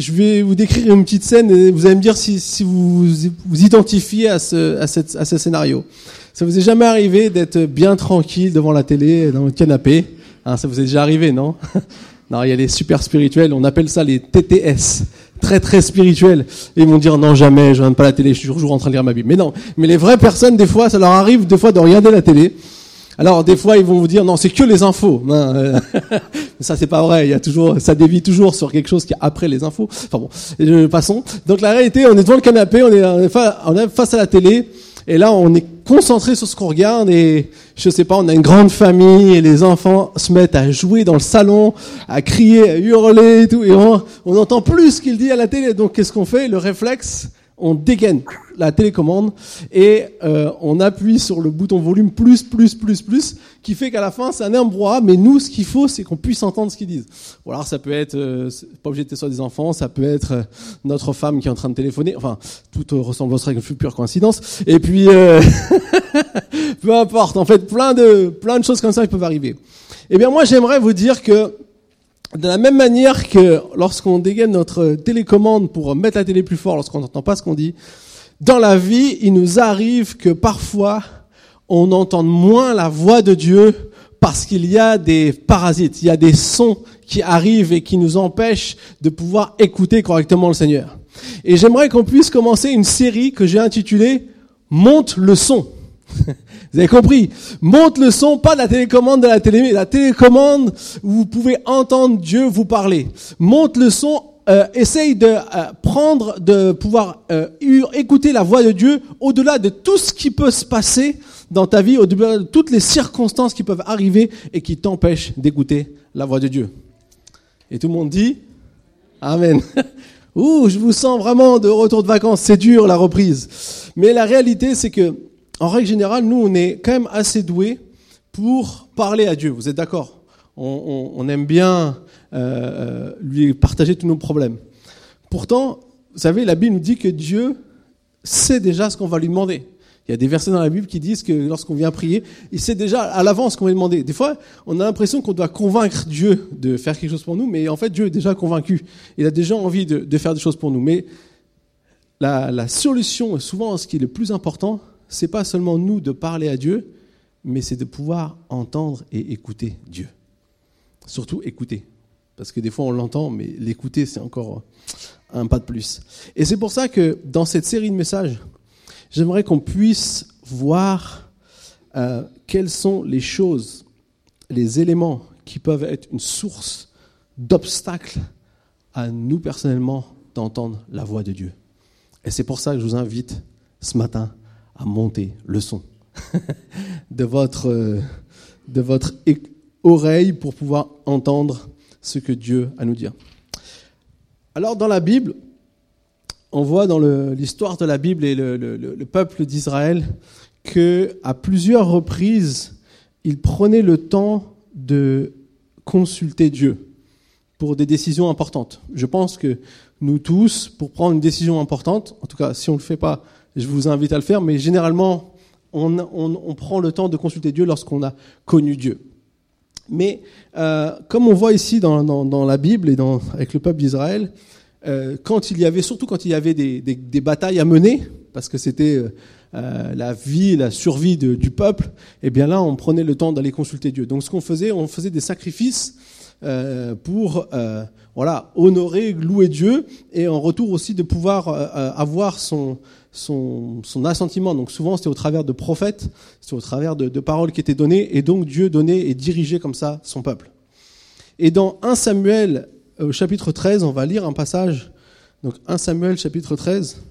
je vais vous décrire une petite scène et vous allez me dire si, si vous vous identifiez à ce, à, à ce scénario. Ça vous est jamais arrivé d'être bien tranquille devant la télé, dans le canapé? Hein, Ça vous est déjà arrivé, non? Non, il y a les super spirituels, on appelle ça les TTS, très très spirituels. Et ils vont dire non jamais, je regarde pas la télé, je suis toujours en train de lire ma Bible. Mais non, mais les vraies personnes, des fois, ça leur arrive des fois de regarder la télé. Alors des fois ils vont vous dire non c'est que les infos. Non, ça c'est pas vrai. Il y a toujours ça dévie toujours sur quelque chose qui est après les infos. Enfin bon, euh, passons. Donc la réalité on est devant le canapé, on est, on est face à la télé et là, on est concentré sur ce qu'on regarde et je sais pas, on a une grande famille et les enfants se mettent à jouer dans le salon, à crier, à hurler et tout. Et on, on entend plus ce qu'il dit à la télé. Donc, qu'est-ce qu'on fait? Le réflexe, on dégaine la télécommande et euh, on appuie sur le bouton volume plus, plus, plus, plus, qui fait qu'à la fin, c'est un embrouillard, mais nous, ce qu'il faut, c'est qu'on puisse entendre ce qu'ils disent. Ou alors, ça peut être, euh, pas obligé de sur des enfants, ça peut être euh, notre femme qui est en train de téléphoner, enfin, tout ressemble à une pure coïncidence. Et puis, peu importe, en fait, plein de, plein de choses comme ça qui peuvent arriver. Eh bien, moi, j'aimerais vous dire que de la même manière que lorsqu'on dégaine notre télécommande pour mettre la télé plus fort lorsqu'on n'entend pas ce qu'on dit, dans la vie, il nous arrive que parfois on entende moins la voix de Dieu parce qu'il y a des parasites, il y a des sons qui arrivent et qui nous empêchent de pouvoir écouter correctement le Seigneur. Et j'aimerais qu'on puisse commencer une série que j'ai intitulée Monte le son. Vous avez compris Monte le son, pas de la télécommande de la télé, la télécommande où vous pouvez entendre Dieu vous parler. Monte le son, euh, essaye de euh, prendre, de pouvoir euh, écouter la voix de Dieu au-delà de tout ce qui peut se passer dans ta vie, au-delà de toutes les circonstances qui peuvent arriver et qui t'empêchent d'écouter la voix de Dieu. Et tout le monde dit Amen. Ouh, je vous sens vraiment de retour de vacances. C'est dur la reprise. Mais la réalité, c'est que en règle générale, nous, on est quand même assez doués pour parler à Dieu. Vous êtes d'accord? On, aime bien euh, euh, lui partager tous nos problèmes. Pourtant, vous savez, la Bible nous dit que Dieu sait déjà ce qu'on va lui demander. Il y a des versets dans la Bible qui disent que lorsqu'on vient prier, il sait déjà à l'avance ce qu'on va lui demander. Des fois, on a l'impression qu'on doit convaincre Dieu de faire quelque chose pour nous, mais en fait, Dieu est déjà convaincu. Il a déjà envie de, faire des choses pour nous. Mais la, la solution, souvent, ce qui est le plus important, c'est pas seulement nous de parler à Dieu, mais c'est de pouvoir entendre et écouter Dieu. Surtout écouter. Parce que des fois on l'entend, mais l'écouter, c'est encore un pas de plus. Et c'est pour ça que dans cette série de messages, j'aimerais qu'on puisse voir euh, quelles sont les choses, les éléments qui peuvent être une source d'obstacles à nous personnellement d'entendre la voix de Dieu. Et c'est pour ça que je vous invite ce matin à monter le son de votre, euh, de votre oreille pour pouvoir entendre ce que Dieu a à nous dire. Alors dans la Bible, on voit dans l'histoire de la Bible et le, le peuple d'Israël que à plusieurs reprises, ils prenaient le temps de consulter Dieu pour des décisions importantes. Je pense que nous tous, pour prendre une décision importante, en tout cas si on ne le fait pas je vous invite à le faire, mais généralement, on, prend le temps de consulter Dieu lorsqu'on a connu Dieu. Mais euh, comme on voit ici dans, la Bible et dans, avec le peuple d'Israël, euh, quand il y avait, surtout quand il y avait des, batailles à mener, parce que c'était euh, la vie, la survie du peuple, eh bien là, on prenait le temps d'aller consulter Dieu. Donc ce qu'on faisait, on faisait des sacrifices pour voilà honorer, louer Dieu, et en retour aussi de pouvoir avoir son son, assentiment. Donc souvent c'était au travers de prophètes, c'était au travers de, paroles qui étaient données, et donc Dieu donnait et dirigeait comme ça son peuple. Et dans 1 Samuel euh, au chapitre 13, on va lire un passage, donc 1 Samuel chapitre 13,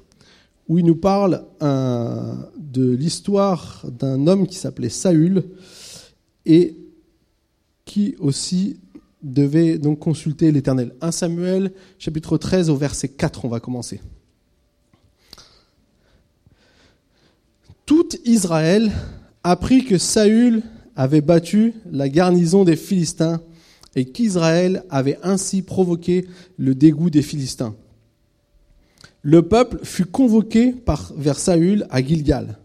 où il nous parle de l'histoire d'un homme qui s'appelait Saül et qui aussi devait donc consulter l'Éternel. 1 Samuel chapitre 13 au verset 4, on va commencer. tout Israël apprit que Saül avait battu la garnison des Philistins et qu'Israël avait ainsi provoqué le dégoût des Philistins. Le peuple fut convoqué par, vers Saül à Gilgal.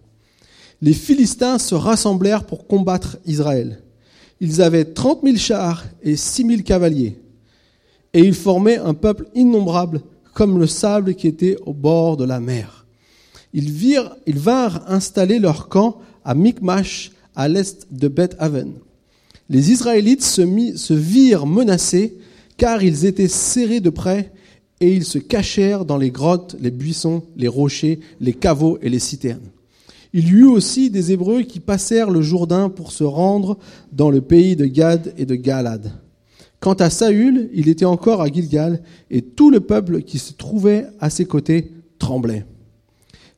Les Philistins se rassemblèrent pour combattre Israël. Ils avaient trente mille chars et six mille cavaliers, et ils formaient un peuple innombrable comme le sable qui était au bord de la mer. Ils, vinrent installer leur camp à Micmash, à l'est de Beth-Aven. Les Israélites se, se virent menacés, car ils étaient serrés de près, et ils se cachèrent dans les grottes, les buissons, les rochers, les caveaux et les citernes. Il y eut aussi des Hébreux qui passèrent le Jourdain pour se rendre dans le pays de Gad et de Galad. Quant à Saül, il était encore à Gilgal, et tout le peuple qui se trouvait à ses côtés tremblait.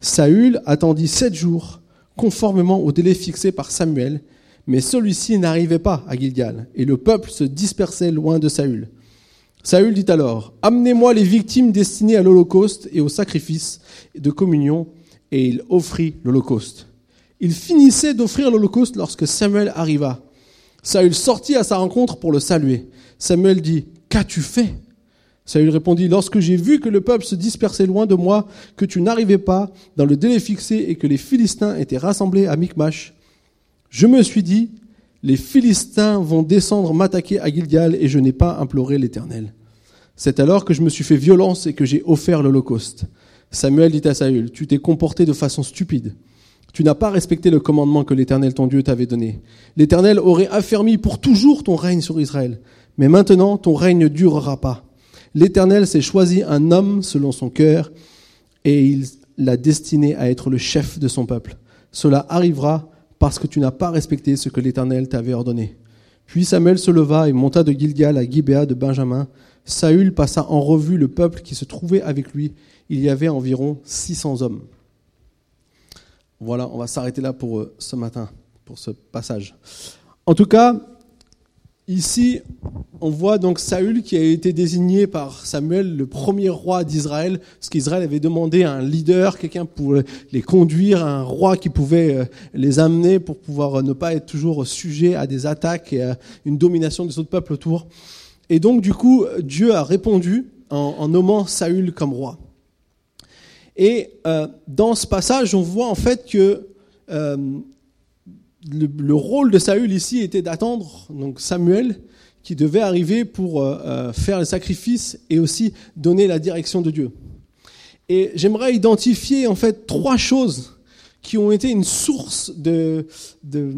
Saül attendit sept jours, conformément au délai fixé par Samuel, mais celui-ci n'arrivait pas à Gilgal, et le peuple se dispersait loin de Saül. Saül dit alors, Amenez-moi les victimes destinées à l'Holocauste et au sacrifice de communion, et il offrit l'Holocauste. Il finissait d'offrir l'Holocauste lorsque Samuel arriva. Saül sortit à sa rencontre pour le saluer. Samuel dit, Qu'as-tu fait? Saül répondit, Lorsque j'ai vu que le peuple se dispersait loin de moi, que tu n'arrivais pas dans le délai fixé et que les Philistins étaient rassemblés à Micmash, je me suis dit, les Philistins vont descendre m'attaquer à Gilgal et je n'ai pas imploré l'Éternel. C'est alors que je me suis fait violence et que j'ai offert l'Holocauste. Samuel dit à Saül, tu t'es comporté de façon stupide. Tu n'as pas respecté le commandement que l'Éternel ton Dieu t'avait donné. L'Éternel aurait affermi pour toujours ton règne sur Israël. Mais maintenant, ton règne ne durera pas. L'Éternel s'est choisi un homme selon son cœur et il l'a destiné à être le chef de son peuple. Cela arrivera parce que tu n'as pas respecté ce que l'Éternel t'avait ordonné. Puis Samuel se leva et monta de Gilgal à Gibéa de Benjamin. Saül passa en revue le peuple qui se trouvait avec lui. Il y avait environ 600 hommes. Voilà, on va s'arrêter là pour euh, ce matin, pour ce passage. En tout cas, Ici, on voit donc Saül qui a été désigné par Samuel le premier roi d'Israël, parce qu'Israël avait demandé un leader, quelqu'un pour les conduire, un roi qui pouvait euh, les amener pour pouvoir euh, ne pas être toujours sujet à des attaques et à une domination des autres peuples autour. Et donc, du coup, Dieu a répondu en, nommant Saül comme roi. Et euh, dans ce passage, on voit en fait que le, rôle de Saül ici était d'attendre donc Samuel qui devait arriver pour euh, euh, faire le sacrifice et aussi donner la direction de Dieu. Et j'aimerais identifier en fait trois choses qui ont été une source de, de,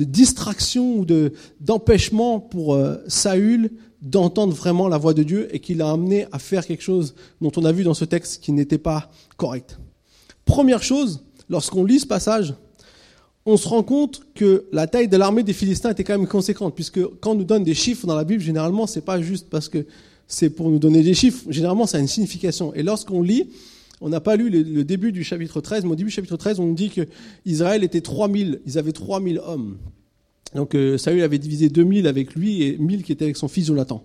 de distraction ou de, d'empêchement pour euh, Saül d'entendre vraiment la voix de Dieu et qui l'a amené à faire quelque chose dont on a vu dans ce texte qui n'était pas correct. Première chose, lorsqu'on lit ce passage, on se rend compte que la taille de l'armée des Philistins était quand même conséquente, puisque quand on nous donne des chiffres dans la Bible, généralement, c'est pas juste parce que c'est pour nous donner des chiffres, généralement, ça a une signification. Et lorsqu'on lit, on n'a pas lu le, début du chapitre 13, mais au début du chapitre 13, on nous dit que Israël était 3000, ils avaient 3000 hommes. Donc euh, Saül avait divisé 2000 avec lui et 1000 qui étaient avec son fils Jonathan,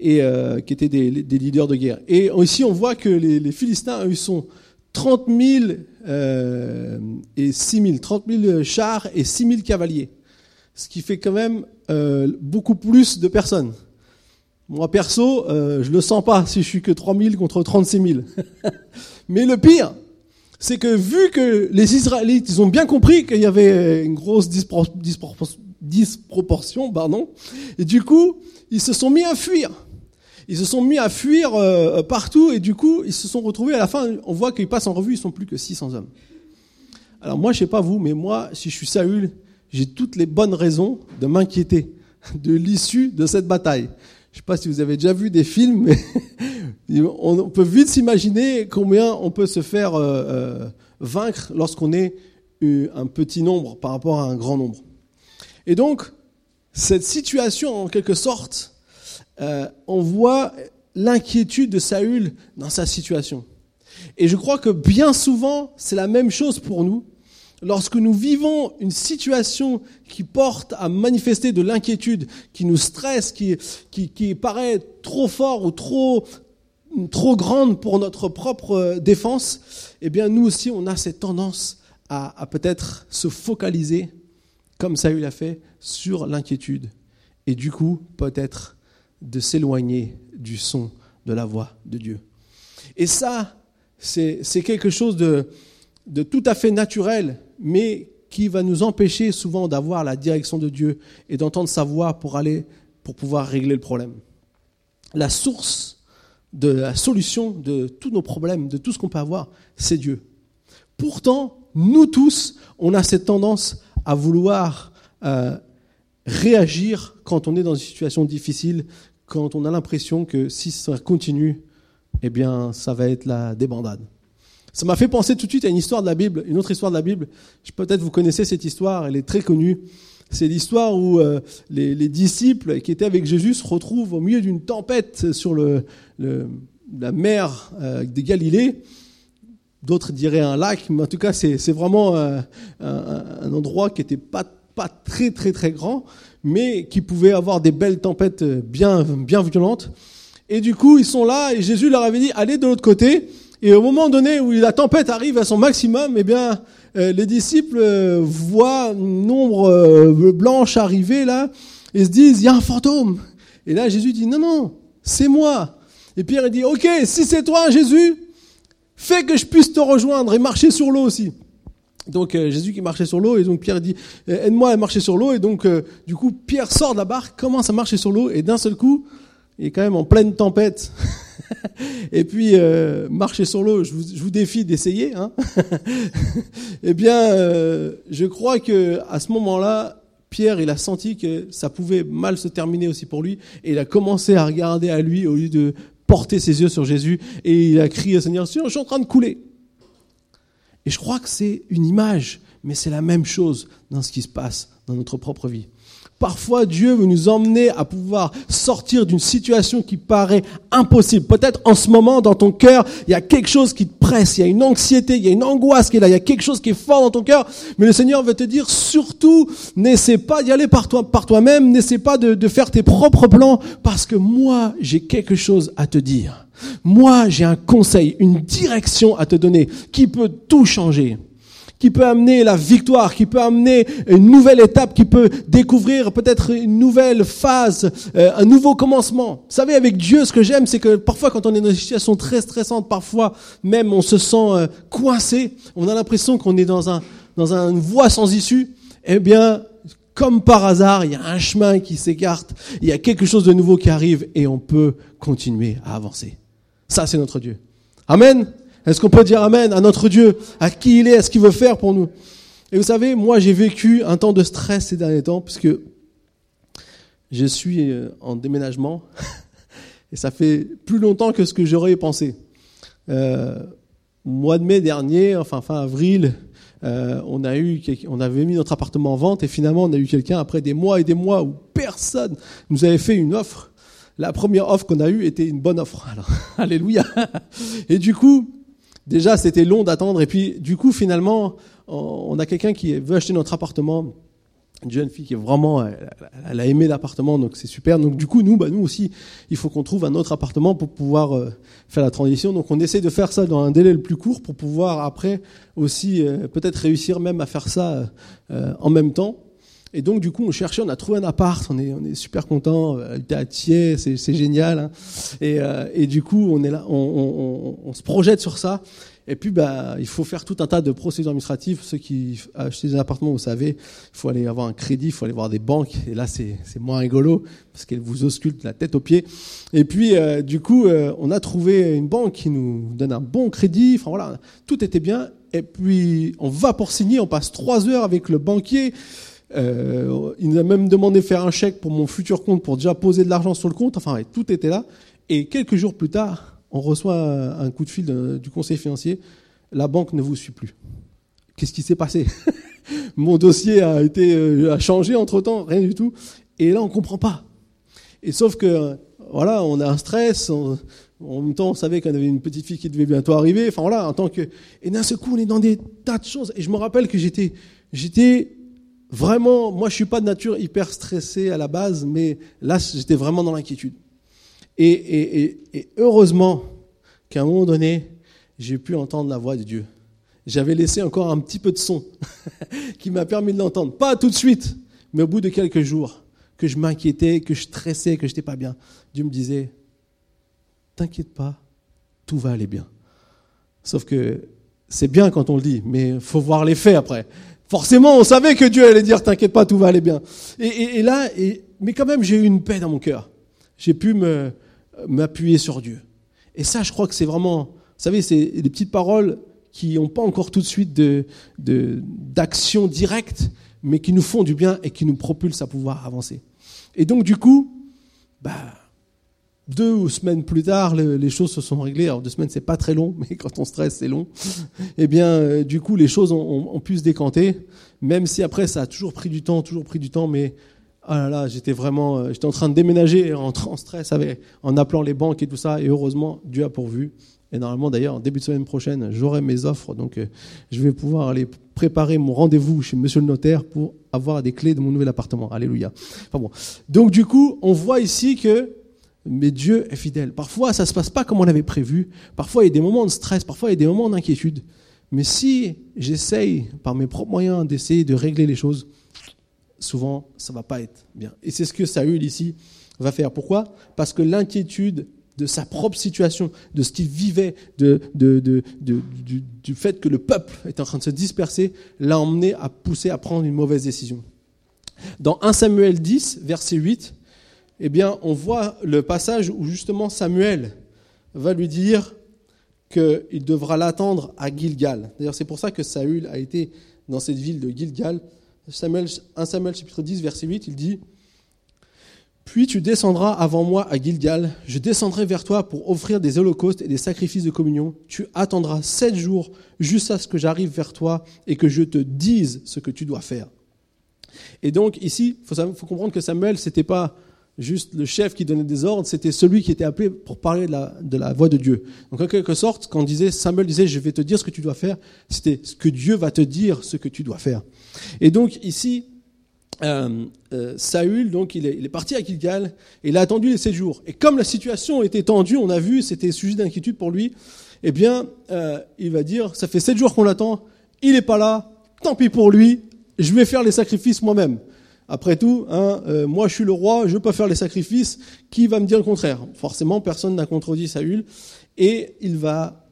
et euh, qui étaient des, leaders de guerre. Et ici, on voit que les, les Philistins, eux, sont 30 000 euh, et 6 000, 30 000 chars et 6 000 cavaliers. Ce qui fait quand même euh, beaucoup plus de personnes. Moi, perso, euh, je le sens pas si je suis que 3 000 contre 36 000. Mais le pire, c'est que vu que les Israélites, ils ont bien compris qu'il y avait une grosse disproportion, pardon, et du coup, ils se sont mis à fuir. Ils se sont mis à fuir euh, partout et du coup, ils se sont retrouvés à la fin, on voit qu'ils passent en revue, ils sont plus que 600 hommes. Alors moi, je sais pas vous, mais moi, si je suis Saül, j'ai toutes les bonnes raisons de m'inquiéter de l'issue de cette bataille. Je sais pas si vous avez déjà vu des films, mais on peut vite s'imaginer combien on peut se faire euh, euh, vaincre lorsqu'on est un petit nombre par rapport à un grand nombre. Et donc, cette situation, en quelque sorte, euh, on voit l'inquiétude de Saül dans sa situation. Et je crois que bien souvent, c'est la même chose pour nous. Lorsque nous vivons une situation qui porte à manifester de l'inquiétude, qui nous stresse, qui, qui, paraît trop fort ou trop, trop grande pour notre propre défense, eh bien nous aussi, on a cette tendance à, à peut-être se focaliser, comme Saül a fait, sur l'inquiétude. Et du coup, peut-être de s'éloigner du son de la voix de Dieu. Et ça, c'est quelque chose de, de tout à fait naturel, mais qui va nous empêcher souvent d'avoir la direction de Dieu et d'entendre sa voix pour aller, pour pouvoir régler le problème. La source de la solution de tous nos problèmes, de tout ce qu'on peut avoir, c'est Dieu. Pourtant, nous tous, on a cette tendance à vouloir euh, réagir quand on est dans une situation difficile, quand on a l'impression que si ça continue, eh bien, ça va être la débandade. Ça m'a fait penser tout de suite à une histoire de la Bible, une autre histoire de la Bible. Peut-être vous connaissez cette histoire, elle est très connue. C'est l'histoire où euh, les, les, disciples qui étaient avec Jésus se retrouvent au milieu d'une tempête sur le, le, la mer euh, de Galilée. D'autres diraient un lac, mais en tout cas c'est vraiment euh, un, un, endroit qui n'était pas, pas très très très grand, mais qui pouvait avoir des belles tempêtes bien, bien violentes. Et du coup ils sont là et Jésus leur avait dit allez de l'autre côté. Et au moment donné où la tempête arrive à son maximum, eh bien, euh, les disciples euh, voient une ombre euh, blanche arriver là et se disent, il y a un fantôme. Et là, Jésus dit, non, non, c'est moi. Et Pierre dit, ok, si c'est toi, Jésus, fais que je puisse te rejoindre et marcher sur l'eau aussi. Donc Jésus qui marchait sur l'eau et donc Pierre dit aide-moi à marcher sur l'eau et donc du coup Pierre sort de la barque commence à marcher sur l'eau et d'un seul coup il est quand même en pleine tempête et puis euh, marcher sur l'eau, je vous, défie d'essayer. Hein eh bien, euh, je crois que à ce moment-là, Pierre, il a senti que ça pouvait mal se terminer aussi pour lui, et il a commencé à regarder à lui au lieu de porter ses yeux sur Jésus, et il a crié au Seigneur, je suis en train de couler. Et je crois que c'est une image, mais c'est la même chose dans ce qui se passe dans notre propre vie. Parfois, Dieu veut nous emmener à pouvoir sortir d'une situation qui paraît impossible. Peut-être en ce moment, dans ton cœur, il y a quelque chose qui te presse, il y a une anxiété, il y a une angoisse qui est là, il y a quelque chose qui est fort dans ton cœur. Mais le Seigneur veut te dire, surtout, n'essaie pas d'y aller par toi, par toi-même, n'essaie pas de faire tes propres plans, parce que moi, j'ai quelque chose à te dire. Moi, j'ai un conseil, une direction à te donner qui peut tout changer qui peut amener la victoire, qui peut amener une nouvelle étape, qui peut découvrir peut-être une nouvelle phase, euh, un nouveau commencement. Vous savez, avec Dieu, ce que j'aime, c'est que parfois quand on est dans une situation très stressante, parfois même on se sent euh, coincé, on a l'impression qu'on est dans un dans une voie sans issue. Eh bien, comme par hasard, il y a un chemin qui s'écarte, il y a quelque chose de nouveau qui arrive et on peut continuer à avancer. Ça, c'est notre Dieu. Amen. Est-ce qu'on peut dire Amen à notre Dieu, à qui il est, à ce qu'il veut faire pour nous? Et vous savez, moi j'ai vécu un temps de stress ces derniers temps, puisque je suis euh, en déménagement, et ça fait plus longtemps que ce que j'aurais pensé. Euh, mois de mai dernier, enfin fin avril, euh, on a eu, on avait mis notre appartement en vente et finalement on a eu quelqu'un après des mois et des mois où personne nous avait fait une offre. La première offre qu'on a eue était une bonne offre. Alléluia. Et du coup, déjà c'était long d'attendre. Et puis du coup finalement on a quelqu'un qui veut acheter notre appartement. Une jeune fille qui est vraiment elle, a aimé l'appartement donc c'est super. Donc du coup nous bah nous aussi il faut qu'on trouve un autre appartement pour pouvoir euh, faire la transition. Donc on essaie de faire ça dans un délai le plus court pour pouvoir après aussi euh, peut-être réussir même à faire ça euh, en même temps et donc, du coup, on cherchait, on a trouvé un appart, on est, on est super content, euh, à Thiers, c'est, génial. Hein. Et, euh, et, du coup, on est là, on, on, on, se projette sur ça. Et puis, bah, il faut faire tout un tas de procédures administratives. Ceux qui achètent des appartements, vous savez, il faut aller avoir un crédit, il faut aller voir des banques. Et là, c'est, moins rigolo parce qu'elles vous auscultent la tête aux pieds. Et puis, euh, du coup, on a trouvé une banque qui nous donne un bon crédit. Enfin voilà, tout était bien. Et puis, on va pour signer, on passe trois heures avec le banquier. Euh, il nous a même demandé de faire un chèque pour mon futur compte pour déjà poser de l'argent sur le compte. Enfin, tout était là. Et quelques jours plus tard, on reçoit un coup de fil du conseil financier. La banque ne vous suit plus. Qu'est-ce qui s'est passé? Mon dossier a été euh, a changé entre temps, rien du tout. Et là, on comprend pas. Et sauf que voilà, on a un stress. en même temps, on savait qu'on avait une petite fille qui devait bientôt arriver. Enfin voilà, en tant que et d'un seul coup, on est dans des tas de choses. Et je me rappelle que j'étais j'étais Vraiment, moi je suis pas de nature hyper stressée à la base, mais là j'étais vraiment dans l'inquiétude. Et, et, et, heureusement qu'à un moment donné, j'ai pu entendre la voix de Dieu. J'avais laissé encore un petit peu de son qui m'a permis de l'entendre. Pas tout de suite, mais au bout de quelques jours, que je m'inquiétais, que je stressais, que je n'étais pas bien. Dieu me disait, t'inquiète pas, tout va aller bien. Sauf que c'est bien quand on le dit, mais faut voir les faits après. Forcément, on savait que Dieu allait dire, t'inquiète pas, tout va aller bien. Et, là, et, mais quand même, j'ai eu une paix dans mon cœur. J'ai pu me, m'appuyer sur Dieu. Et ça, je crois que c'est vraiment, vous savez, c'est des petites paroles qui n'ont pas encore tout de suite de, d'action directe, mais qui nous font du bien et qui nous propulsent à pouvoir avancer. Et donc, du coup, bah, deux semaines plus tard, les choses se sont réglées. Alors deux semaines, c'est pas très long, mais quand on stresse, c'est long. Eh bien, euh, du coup, les choses ont, pu se décanter, même si après, ça a toujours pris du temps, toujours pris du temps. Mais ah là là, j'étais vraiment, euh, j'étais en train de déménager, en, stress, en appelant les banques et tout ça. Et heureusement, Dieu a pourvu. Et normalement, d'ailleurs, début de semaine prochaine, j'aurai mes offres, donc euh, je vais pouvoir aller préparer mon rendez-vous chez Monsieur le notaire pour avoir des clés de mon nouvel appartement. Alléluia. Enfin bon. Donc du coup, on voit ici que mais Dieu est fidèle. Parfois, ça ne se passe pas comme on avait prévu. Parfois, il y a des moments de stress, parfois, il y a des moments d'inquiétude. Mais si j'essaye, par mes propres moyens, d'essayer de régler les choses, souvent, ça ne va pas être bien. Et c'est ce que Saül, ici, va faire. Pourquoi? Parce que l'inquiétude de sa propre situation, de ce qu'il vivait, de, du, fait que le peuple est en train de se disperser, l'a emmené à pousser à prendre une mauvaise décision. Dans 1 Samuel 10, verset 8, eh bien, on voit le passage où justement Samuel va lui dire qu'il devra l'attendre à Gilgal. D'ailleurs, c'est pour ça que Saül a été dans cette ville de Gilgal. Samuel, 1 Samuel chapitre 10, verset 8, il dit Puis tu descendras avant moi à Gilgal, je descendrai vers toi pour offrir des holocaustes et des sacrifices de communion. Tu attendras sept jours jusqu'à ce que j'arrive vers toi et que je te dise ce que tu dois faire. Et donc ici, il faut, faut, comprendre que Samuel, c'était pas juste le chef qui donnait des ordres, c'était celui qui était appelé pour parler de la, de la voix de Dieu. Donc en quelque sorte, quand disait, Samuel disait, je vais te dire ce que tu dois faire, c'était ce que Dieu va te dire ce que tu dois faire. Et donc ici, euh, euh, Saül, donc il est, il est, parti à Gilgal et il a attendu les sept jours. Et comme la situation était tendue, on a vu, c'était sujet d'inquiétude pour lui, eh bien, euh, il va dire, ça fait sept jours qu'on l'attend, il n'est pas là, tant pis pour lui, je vais faire les sacrifices moi-même. Après tout, hein, euh, moi je suis le roi, je pas faire les sacrifices, qui va me dire le contraire? Forcément, personne n'a contredit Saül, et il va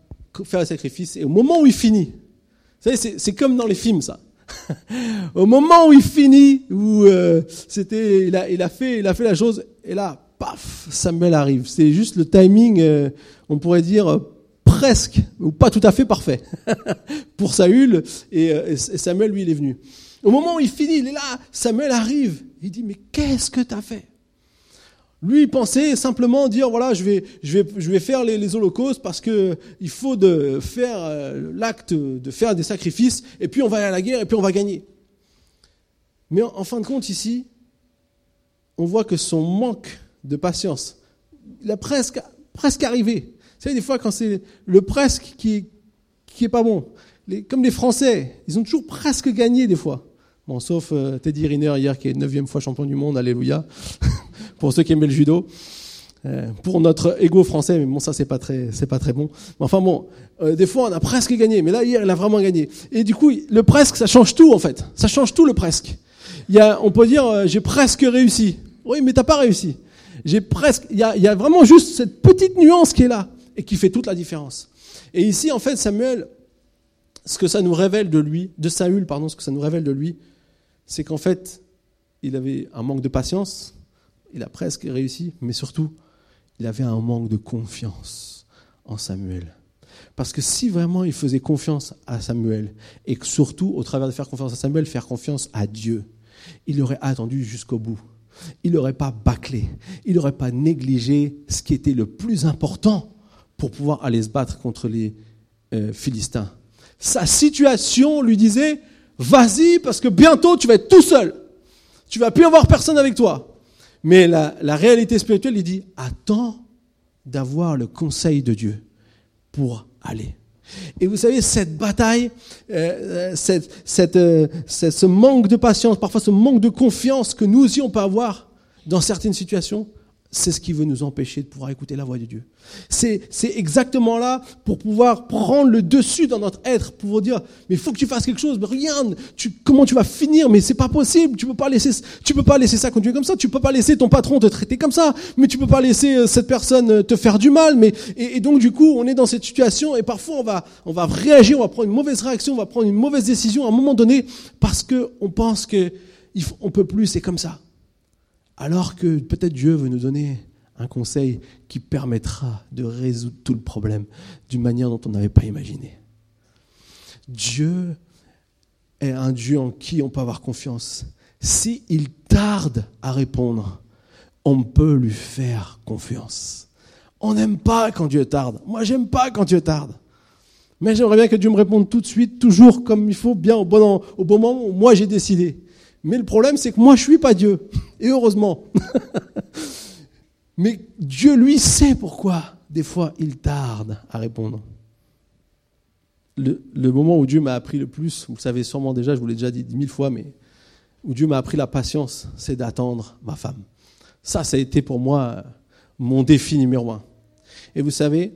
faire les sacrifices, et au moment où il finit, vous savez, c'est comme dans les films ça. au moment où il finit, où euh, c'était, il a, il a fait, il a fait la chose, et là, paf, Samuel arrive. C'est juste le timing, euh, on pourrait dire presque, ou pas tout à fait parfait, pour Saül, et, et Samuel lui il est venu. Au moment où il finit, il est là, Samuel arrive. Il dit, mais qu'est-ce que tu as fait? Lui, il pensait simplement dire, voilà, je vais, je vais, je vais faire les, holocaustes parce que il faut de faire euh, l'acte de faire des sacrifices, et puis on va aller à la guerre, et puis on va gagner. Mais en, fin de compte, ici, on voit que son manque de patience, il a presque, presque arrivé. Vous savez, des fois, quand c'est le presque qui, qui est pas bon, comme les Français, ils ont toujours presque gagné des fois. Bon, sauf euh, Teddy Riner hier qui est neuvième fois champion du monde, alléluia, pour ceux qui aimaient le judo. Euh, pour notre ego français, mais bon, ça c'est pas très, c'est pas très bon. Mais enfin bon, euh, des fois on a presque gagné, mais là hier il a vraiment gagné. Et du coup, le presque, ça change tout en fait. Ça change tout le presque. Il y a, on peut dire, j'ai presque réussi. Oui, mais t'as pas réussi. J'ai presque. Il y a, y a vraiment juste cette petite nuance qui est là et qui fait toute la différence. Et ici, en fait, Samuel, ce que ça nous révèle de lui, de Saül, pardon, ce que ça nous révèle de lui, c'est qu'en fait, il avait un manque de patience, il a presque réussi, mais surtout, il avait un manque de confiance en Samuel. Parce que si vraiment il faisait confiance à Samuel, et que surtout, au travers de faire confiance à Samuel, faire confiance à Dieu, il aurait attendu jusqu'au bout. Il n'aurait pas bâclé, il n'aurait pas négligé ce qui était le plus important pour pouvoir aller se battre contre les euh, Philistins. Sa situation lui disait, vas-y parce que bientôt tu vas être tout seul. Tu vas plus avoir personne avec toi. Mais la, réalité spirituelle, il dit, attends d'avoir le conseil de Dieu pour aller. Et vous savez, cette bataille, euh, euh, cette, euh, ce manque de patience, parfois ce manque de confiance que nous aussi on peut avoir dans certaines situations, c'est ce qui veut nous empêcher de pouvoir écouter la voix de Dieu. C'est, exactement là pour pouvoir prendre le dessus dans notre être, pour vous dire, mais il faut que tu fasses quelque chose, mais regarde, tu, comment tu vas finir, mais c'est pas possible, tu peux pas laisser, tu peux pas laisser ça continuer comme ça, tu peux pas laisser ton patron te traiter comme ça, mais tu peux pas laisser euh, cette personne euh, te faire du mal, mais, et, donc du coup, on est dans cette situation et parfois on va, on va réagir, on va prendre une mauvaise réaction, on va prendre une mauvaise décision à un moment donné parce que on pense que on peut plus, c'est comme ça. Alors que peut-être Dieu veut nous donner un conseil qui permettra de résoudre tout le problème d'une manière dont on n'avait pas imaginé. Dieu est un Dieu en qui on peut avoir confiance. S'il tarde à répondre, on peut lui faire confiance. On n'aime pas quand Dieu tarde. Moi, j'aime pas quand Dieu tarde. Mais j'aimerais bien que Dieu me réponde tout de suite, toujours comme il faut, bien au bon, moment où moi j'ai décidé. Mais le problème, c'est que moi, je suis pas Dieu. Et heureusement. Mais Dieu, lui, sait pourquoi, des fois, il tarde à répondre. Le, moment où Dieu m'a appris le plus, vous le savez sûrement déjà, je vous l'ai déjà dit mille fois, mais où Dieu m'a appris la patience, c'est d'attendre ma femme. Ça, ça a été pour moi mon défi numéro un. Et vous savez,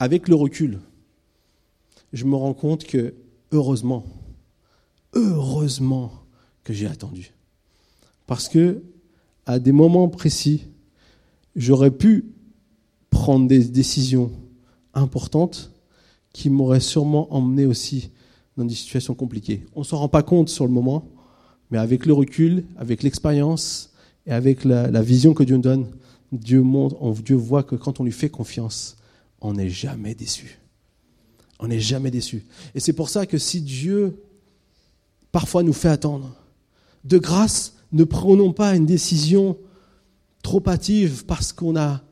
avec le recul, je me rends compte que, heureusement, heureusement que j'ai attendu. Parce que, à des moments précis, j'aurais pu prendre des décisions importantes qui m'auraient sûrement emmené aussi dans des situations compliquées. On ne s'en rend pas compte sur le moment, mais avec le recul, avec l'expérience et avec la, vision que Dieu nous donne, Dieu montre, Dieu voit que quand on lui fait confiance, on n'est jamais déçu. On n'est jamais déçu. Et c'est pour ça que si Dieu parfois nous fait attendre, de grâce, ne prenons pas une décision trop hâtive parce qu'on a,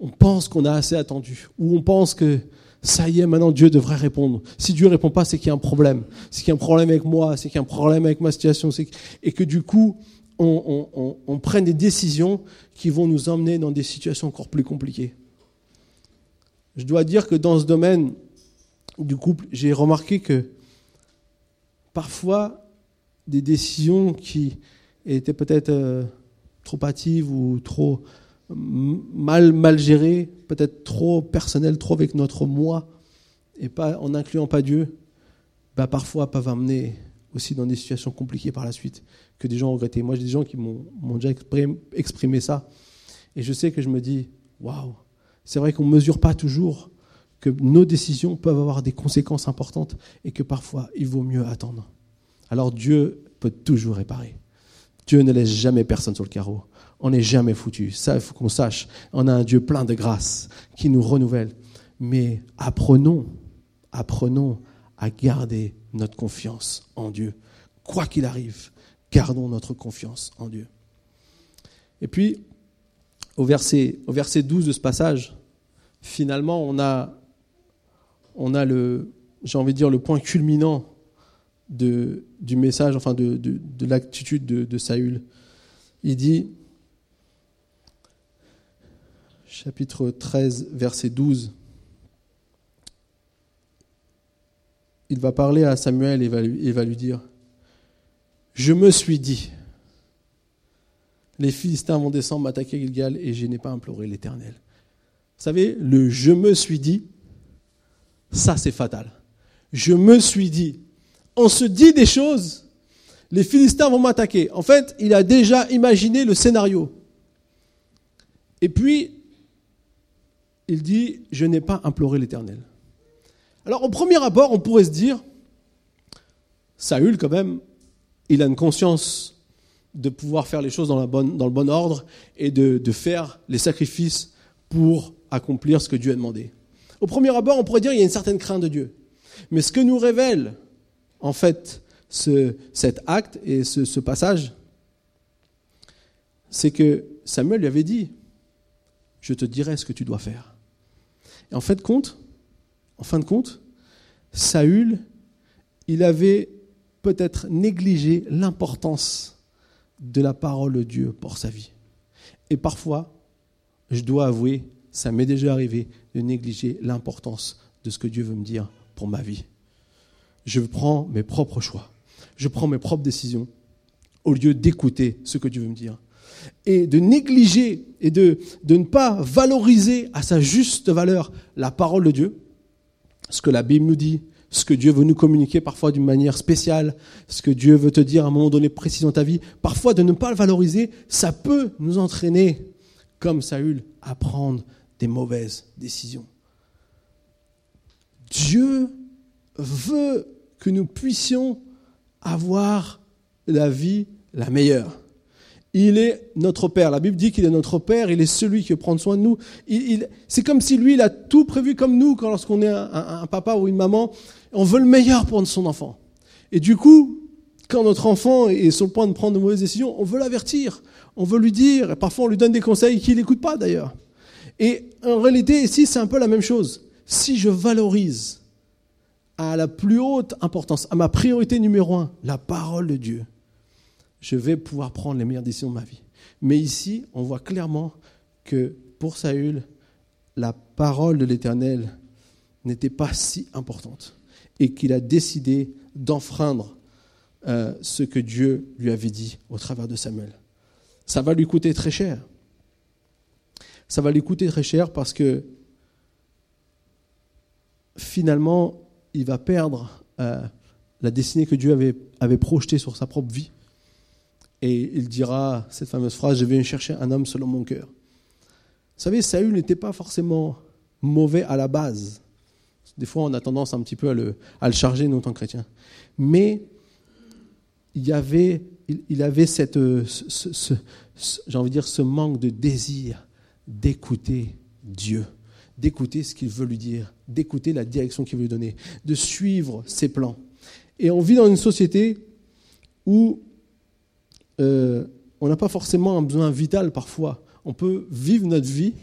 on pense qu'on a assez attendu, ou on pense que ça y est, maintenant Dieu devrait répondre. Si Dieu répond pas, c'est qu'il y a un problème. C'est qu'il y a un problème avec moi, c'est qu'il y a un problème avec ma situation, et que du coup, on, on, on prenne des décisions qui vont nous emmener dans des situations encore plus compliquées. Je dois dire que dans ce domaine, du couple, j'ai remarqué que parfois, des décisions qui étaient peut-être euh, trop hâtives ou trop mal, mal gérées, peut-être trop personnelles, trop avec notre moi, et pas en incluant pas Dieu, bah parfois peuvent amener aussi dans des situations compliquées par la suite, que des gens ont regretté. Moi, j'ai des gens qui m'ont déjà exprimé, exprimé ça. Et je sais que je me dis, waouh, c'est vrai qu'on ne mesure pas toujours que nos décisions peuvent avoir des conséquences importantes et que parfois il vaut mieux attendre. Alors Dieu peut toujours réparer. Dieu ne laisse jamais personne sur le carreau. On n'est jamais foutu. Ça, il faut qu'on sache. On a un Dieu plein de grâce qui nous renouvelle. Mais apprenons, apprenons à garder notre confiance en Dieu. Quoi qu'il arrive, gardons notre confiance en Dieu. Et puis, au verset, au verset 12 de ce passage, finalement, on a on a le, j'ai envie dire, le point culminant de, du message, enfin de, de, l'attitude de, Saül. Il dit, chapitre 13, verset 12, il va parler à Samuel et va lui, va lui dire, je me suis dit, les Philistins vont descendre m'attaquer Gilgal et je n'ai pas imploré l'Éternel. Vous savez, le je me suis dit, ça, c'est fatal. Je me suis dit, on se dit des choses, les Philistins vont m'attaquer. En fait, il a déjà imaginé le scénario. Et puis, il dit, je n'ai pas imploré l'Éternel. Alors, au premier abord, on pourrait se dire, Saül, quand même, il a une conscience de pouvoir faire les choses dans, le bon ordre et de, de faire les sacrifices pour accomplir ce que Dieu a demandé. Au premier abord, on pourrait dire qu'il y a une certaine crainte de Dieu. Mais ce que nous révèle, en fait, ce, cet acte et ce, passage, c'est que Samuel lui avait dit, je te dirai ce que tu dois faire. Et en de compte, en fin de compte, Saül, il avait peut-être négligé l'importance de la parole de Dieu pour sa vie. Et parfois, je dois avouer, ça m'est déjà arrivé de négliger l'importance de ce que Dieu veut me dire pour ma vie. Je prends mes propres choix. Je prends mes propres décisions au lieu d'écouter ce que Dieu veut me dire. Et de négliger et de, ne pas valoriser à sa juste valeur la parole de Dieu, ce que la Bible nous dit, ce que Dieu veut nous communiquer parfois d'une manière spéciale, ce que Dieu veut te dire à un moment donné précis dans ta vie, parfois de ne pas le valoriser, ça peut nous entraîner, comme Saül, à prendre des mauvaises décisions. Dieu veut que nous puissions avoir la vie la meilleure. Il est notre Père. La Bible dit qu'il est notre Père, il est celui qui prendre soin de nous. C'est comme si lui, il a tout prévu comme nous, quand lorsqu'on est un, un, papa ou une maman, on veut le meilleur pour son enfant. Et du coup, quand notre enfant est sur le point de prendre de mauvaises décisions, on veut l'avertir, on veut lui dire, et parfois on lui donne des conseils qu'il n'écoute pas d'ailleurs. Et en réalité, ici, c'est un peu la même chose. Si je valorise à la plus haute importance, à ma priorité numéro un, la parole de Dieu, je vais pouvoir prendre les meilleures décisions de ma vie. Mais ici, on voit clairement que pour Saül, la parole de l'Éternel n'était pas si importante et qu'il a décidé d'enfreindre euh, ce que Dieu lui avait dit au travers de Samuel. Ça va lui coûter très cher. Ça va lui coûter très cher parce que finalement, il va perdre euh, la destinée que Dieu avait, projetée sur sa propre vie. Et il dira cette fameuse phrase, je vais chercher un homme selon mon cœur. Vous savez, Saül n'était pas forcément mauvais à la base. Des fois, on a tendance un petit peu à le, charger, nous, en tant que chrétiens. Mais il avait, il, avait dire, ce manque de désir d'écouter Dieu, d'écouter ce qu'il veut lui dire, d'écouter la direction qu'il veut lui donner, de suivre ses plans. Et on vit dans une société où euh, on n'a pas forcément un besoin vital parfois. On peut vivre notre vie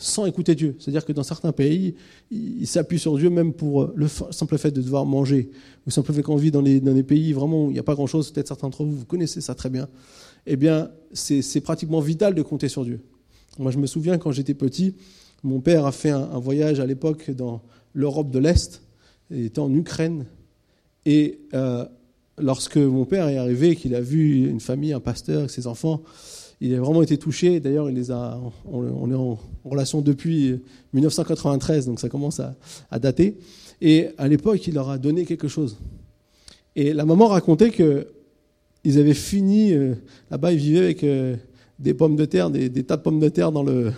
sans écouter Dieu. C'est-à-dire que dans certains pays, ils s'appuient sur Dieu même pour le simple fait de devoir manger. Ou simple fait qu'on vit dans les, dans pays vraiment où il n'y a pas grand-chose, peut-être certains d'entre vous, vous connaissez ça très bien. Eh bien, c'est pratiquement vital de compter sur Dieu. Moi, je me souviens quand j'étais petit, mon père a fait un, voyage à l'époque dans l'Europe de l'Est, il était en Ukraine, et euh, lorsque mon père est arrivé, qu'il a vu une famille, un pasteur, ses enfants, il a vraiment été touché. D'ailleurs, on, est en relation depuis 1993, donc ça commence à, dater. Et à l'époque, il leur a donné quelque chose. Et la maman racontait que ils avaient fini euh, là-bas, ils vivaient avec euh, des pommes de terre, des, tas de pommes de terre dans le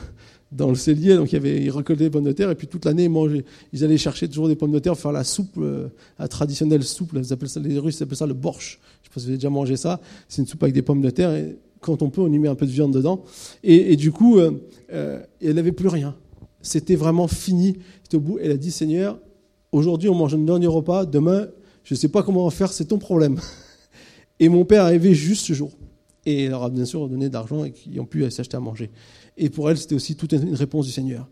dans le cellier, donc avait, ils récoltaient des pommes de terre et puis toute l'année ils mangeaient. Ils allaient chercher toujours des pommes de terre, faire la soupe, euh, la traditionnelle soupe. Les Russes appellent ça le borsch. Je sais pas vous avez déjà mangé ça. C'est une soupe avec des pommes de terre. Et quand on peut, on y met un peu de viande dedans. Et, du coup, euh, euh, elle n'avait plus rien. C'était vraiment fini. C'était au bout. Elle a dit, Seigneur, aujourd'hui on mange un dernier repas, demain, je ne sais pas comment en faire, c'est ton problème. Et mon père est arrivé juste ce jour. Et il leur a bien sûr donné d'argent et qu'ils ont pu s'acheter à manger. Et pour elle, c'était aussi toute une réponse du Seigneur.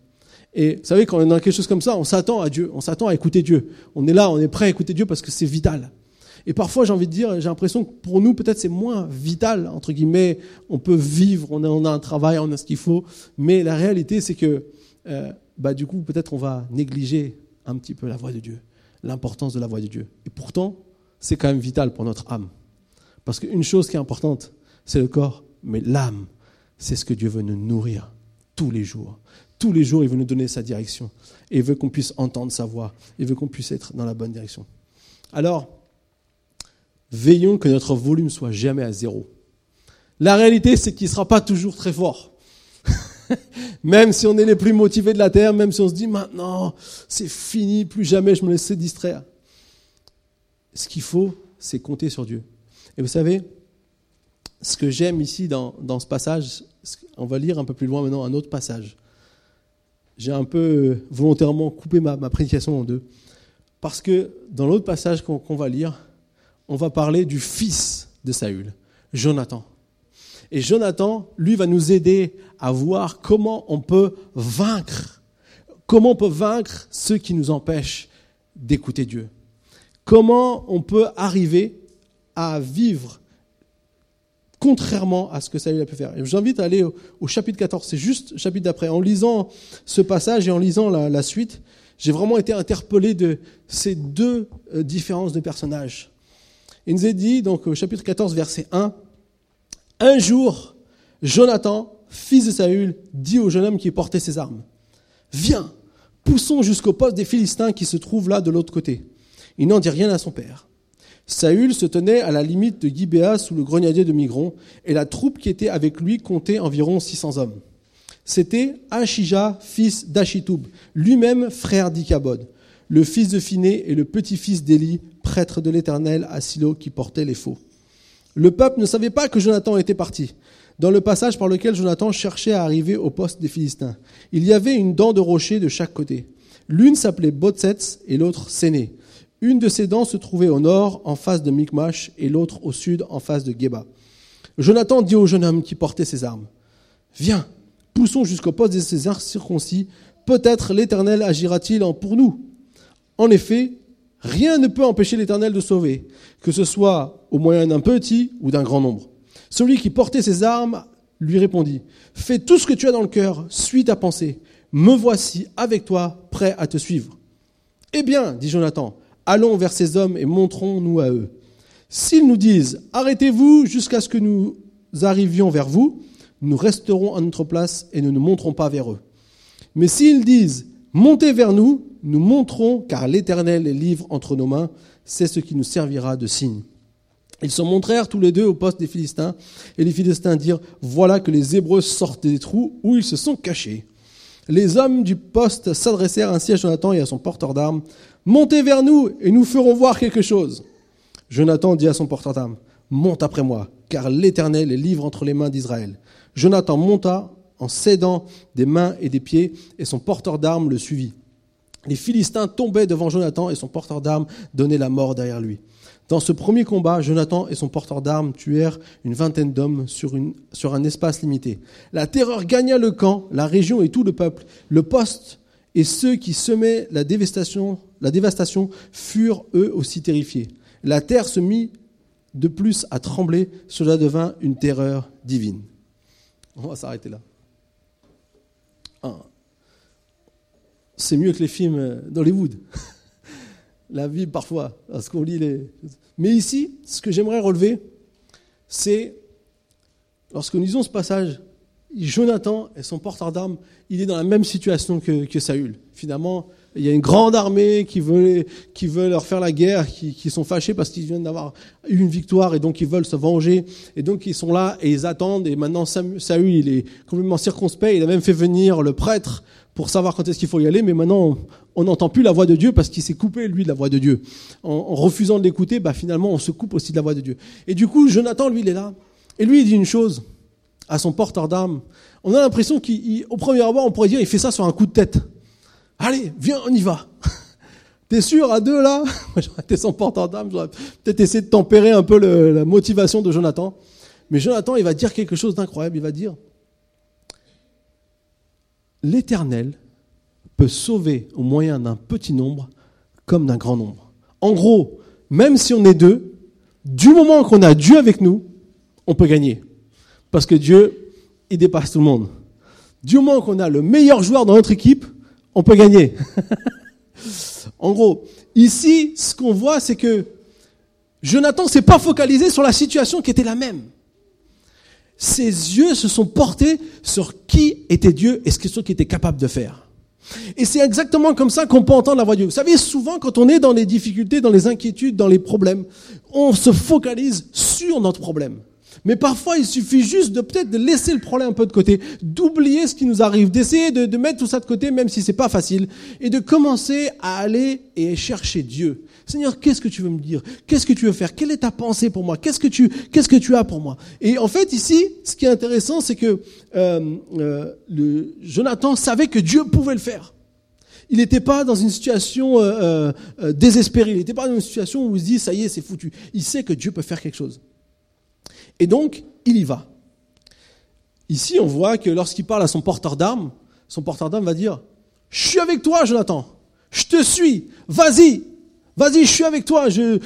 Et vous savez, quand on est dans quelque chose comme ça, on s'attend à Dieu, on s'attend à écouter Dieu. On est là, on est prêt à écouter Dieu parce que c'est vital. Et parfois, j'ai envie de dire, j'ai l'impression que pour nous, peut-être c'est moins vital, entre guillemets, on peut vivre, on a, un travail, on a ce qu'il faut, mais la réalité, c'est que, euh, bah, du coup, peut-être on va négliger un petit peu la voix de Dieu, l'importance de la voix de Dieu. Et pourtant, c'est quand même vital pour notre âme. Parce qu'une chose qui est importante, c'est le corps, mais l'âme, c'est ce que Dieu veut nous nourrir tous les jours. Tous les jours, il veut nous donner sa direction. Et il veut qu'on puisse entendre sa voix. Il veut qu'on puisse être dans la bonne direction. Alors, veillons que notre volume soit jamais à zéro. La réalité, c'est qu'il ne sera pas toujours très fort. même si on est les plus motivés de la terre, même si on se dit maintenant, c'est fini, plus jamais je me laisserai distraire. Ce qu'il faut, c'est compter sur Dieu. Et vous savez, ce que j'aime ici dans, ce passage, on va lire un peu plus loin maintenant un autre passage. J'ai un peu volontairement coupé ma, prédication en deux. Parce que dans l'autre passage qu'on va lire, on va parler du fils de Saül, Jonathan. Et Jonathan, lui, va nous aider à voir comment on peut vaincre, comment on peut vaincre ceux qui nous empêchent d'écouter Dieu. Comment on peut arriver à vivre contrairement à ce que Saül a pu faire. J'invite à aller au, chapitre 14, c'est juste chapitre d'après. En lisant ce passage et en lisant la, suite, j'ai vraiment été interpellé de ces deux euh, différences de personnages. Il nous est dit, donc au chapitre 14, verset 1, Un jour, Jonathan, fils de Saül, dit au jeune homme qui portait ses armes, Viens, poussons jusqu'au poste des Philistins qui se trouve là de l'autre côté. Il n'en dit rien à son père. Saül se tenait à la limite de Gibéa sous le grenadier de Migron, et la troupe qui était avec lui comptait environ 600 hommes. C'était Achija, fils d'Achitoub, lui-même frère d'Ikabod, le fils de Phiné et le petit-fils d'Élie, prêtre de l'Éternel à Silo qui portait les faux. Le peuple ne savait pas que Jonathan était parti. Dans le passage par lequel Jonathan cherchait à arriver au poste des Philistins, il y avait une dent de rocher de chaque côté. L'une s'appelait Botsets et l'autre Séné. Une de ces dents se trouvait au nord, en face de Micmash, et l'autre au sud, en face de Geba. Jonathan dit au jeune homme qui portait ses armes, Viens, poussons jusqu'au poste de ces circoncis, peut-être l'Éternel agira-t-il pour nous. En effet, rien ne peut empêcher l'Éternel de sauver, que ce soit au moyen d'un petit ou d'un grand nombre. Celui qui portait ses armes lui répondit, Fais tout ce que tu as dans le cœur, suis ta pensée, me voici avec toi, prêt à te suivre. Eh bien, dit Jonathan, allons vers ces hommes et montrons-nous à eux. S'ils nous disent, arrêtez-vous jusqu'à ce que nous arrivions vers vous, nous resterons à notre place et ne nous montrons pas vers eux. Mais s'ils disent, montez vers nous, nous montrons, car l'Éternel est livre entre nos mains, c'est ce qui nous servira de signe. Ils se montrèrent tous les deux au poste des Philistins, et les Philistins dirent, voilà que les Hébreux sortent des trous où ils se sont cachés. Les hommes du poste s'adressèrent ainsi à Jonathan et à son porteur d'armes, montez vers nous, et nous ferons voir quelque chose. Jonathan dit à son porteur d'armes, monte après moi, car l'Éternel est livre entre les mains d'Israël. Jonathan monta en s'aidant des mains et des pieds, et son porteur d'armes le suivit. Les Philistins tombaient devant Jonathan, et son porteur d'armes donnait la mort derrière lui. Dans ce premier combat, Jonathan et son porteur d'armes tuèrent une vingtaine d'hommes sur, un espace limité. La terreur gagna le camp, la région et tout le peuple. Le poste et ceux qui semaient la dévastation, la dévastation furent eux aussi terrifiés. La terre se mit de plus à trembler, cela devint une terreur divine. On va s'arrêter là. C'est mieux que les films d'Hollywood. la vie parfois, parce qu'on lit les... Mais ici, ce que j'aimerais relever, c'est, lorsque nous lisons ce passage, Jonathan et son porteur d'armes, il est dans la même situation que, que, Saül. Finalement, il y a une grande armée qui veut, qui veut leur faire la guerre, qui, qui sont fâchés parce qu'ils viennent d'avoir eu une victoire et donc ils veulent se venger. Et donc ils sont là et ils attendent. Et maintenant, Saül, il est complètement circonspect. Il a même fait venir le prêtre pour savoir quand est-ce qu'il faut y aller, mais maintenant on n'entend plus la voix de Dieu parce qu'il s'est coupé lui de la voix de Dieu. En, refusant de l'écouter, bah, finalement on se coupe aussi de la voix de Dieu. Et du coup, Jonathan, lui, il est là. Et lui, il dit une chose à son porteur d'armes. On a l'impression qu'au premier abord, on pourrait dire, il fait ça sur un coup de tête. Allez, viens, on y va. T'es sûr, à deux là? J'aurais été son porteur d'armes, j'aurais peut-être essayé de tempérer un peu la motivation de Jonathan. Mais Jonathan, il va dire quelque chose d'incroyable. Il va dire, l'Éternel peut sauver au moyen d'un petit nombre comme d'un grand nombre. En gros, même si on est deux, du moment qu'on a Dieu avec nous, on peut gagner. Parce que Dieu, il dépasse tout le monde. Du moment qu'on a le meilleur joueur dans notre équipe, on peut gagner. en gros, ici, ce qu'on voit, c'est que Jonathan s'est pas focalisé sur la situation qui était la même ses yeux se sont portés sur qui était Dieu et ce qu'il était capable de faire. Et c'est exactement comme ça qu'on peut entendre la voix de Dieu. Vous savez, souvent quand on est dans les difficultés, dans les inquiétudes, dans les problèmes, on se focalise sur notre problème. Mais parfois, il suffit juste de peut-être de laisser le problème un peu de côté, d'oublier ce qui nous arrive, d'essayer de, de, mettre tout ça de côté, même si c'est pas facile, et de commencer à aller et chercher Dieu. Seigneur, qu'est-ce que tu veux me dire? Qu'est-ce que tu veux faire? Quelle est ta pensée pour moi? Qu'est-ce que tu Qu'est-ce que tu as pour moi? Et en fait, ici, ce qui est intéressant, c'est que euh, euh, le, Jonathan savait que Dieu pouvait le faire. Il n'était pas dans une situation euh, euh désespérée. Il n'était pas dans une situation où il se dit ça y est, c'est foutu. Il sait que Dieu peut faire quelque chose. Et donc, il y va. Ici, on voit que lorsqu'il parle à son porteur d'armes, son porteur d'armes va dire Je suis avec toi, Jonathan. Je te suis. Vas-y, Vas-y, je suis avec toi. Je,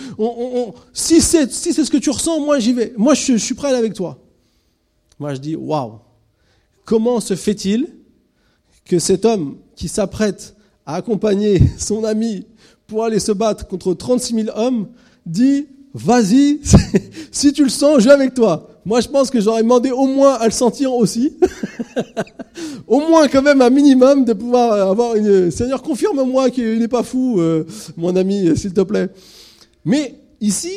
si c'est si ce que tu ressens, moi j'y vais. Moi, je, suis prêt à aller avec toi. Moi, je dis, waouh. Comment se fait-il que cet homme qui s'apprête à accompagner son ami pour aller se battre contre 36 000 hommes dit, vas-y, si tu le sens, je vais avec toi. Moi, je pense que j'aurais demandé au moins à le sentir aussi. au moins quand même un minimum de pouvoir avoir une... Seigneur, confirme-moi qu'il n'est pas fou, euh, mon ami, s'il te plaît. Mais ici,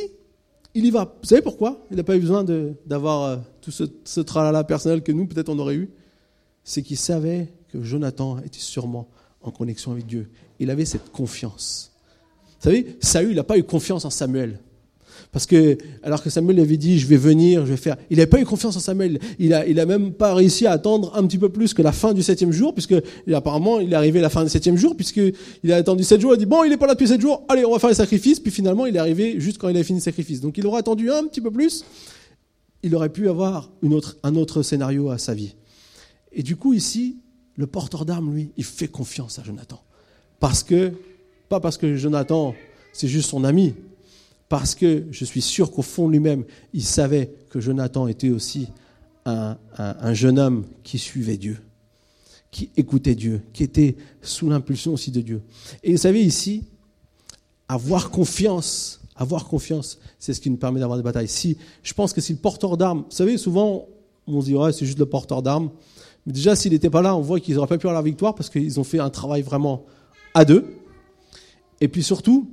il y va. Vous savez pourquoi? Il n'a pas eu besoin d'avoir euh, tout ce, ce tralala personnel que nous, peut-être, on aurait eu. C'est qu'il savait que Jonathan était sûrement en connexion avec Dieu. Il avait cette confiance. Vous savez, Saül n'a pas eu confiance en Samuel. Parce que, alors que Samuel avait dit, je vais venir, je vais faire. Il n'avait pas eu confiance en Samuel. Il a, il a même pas réussi à attendre un petit peu plus que la fin du septième jour, puisque apparemment, il est arrivé à la fin du septième jour, puisqu'il a attendu sept jours. Il a dit, bon, il n'est pas là depuis sept jours. Allez, on va faire les sacrifices. Puis finalement, il est arrivé juste quand il a fini le sacrifice. Donc, il aura attendu un petit peu plus. Il aurait pu avoir une autre, un autre scénario à sa vie. Et du coup, ici, le porteur d'armes, lui, il fait confiance à Jonathan. Parce que, pas parce que Jonathan, c'est juste son ami, parce que je suis sûr qu'au fond lui-même, il savait que Jonathan était aussi un, jeune homme qui suivait Dieu, qui écoutait Dieu, qui était sous l'impulsion aussi de Dieu. Et vous savez ici, avoir confiance, avoir confiance, c'est ce qui nous permet d'avoir des batailles. Si, je pense que si le porteur d'armes, vous savez, souvent, on se dit, ouais, c'est juste le porteur d'armes. Mais déjà, s'il n'était pas là, on voit qu'ils n'auraient pas pu avoir la victoire parce qu'ils ont fait un travail vraiment à deux. Et puis surtout,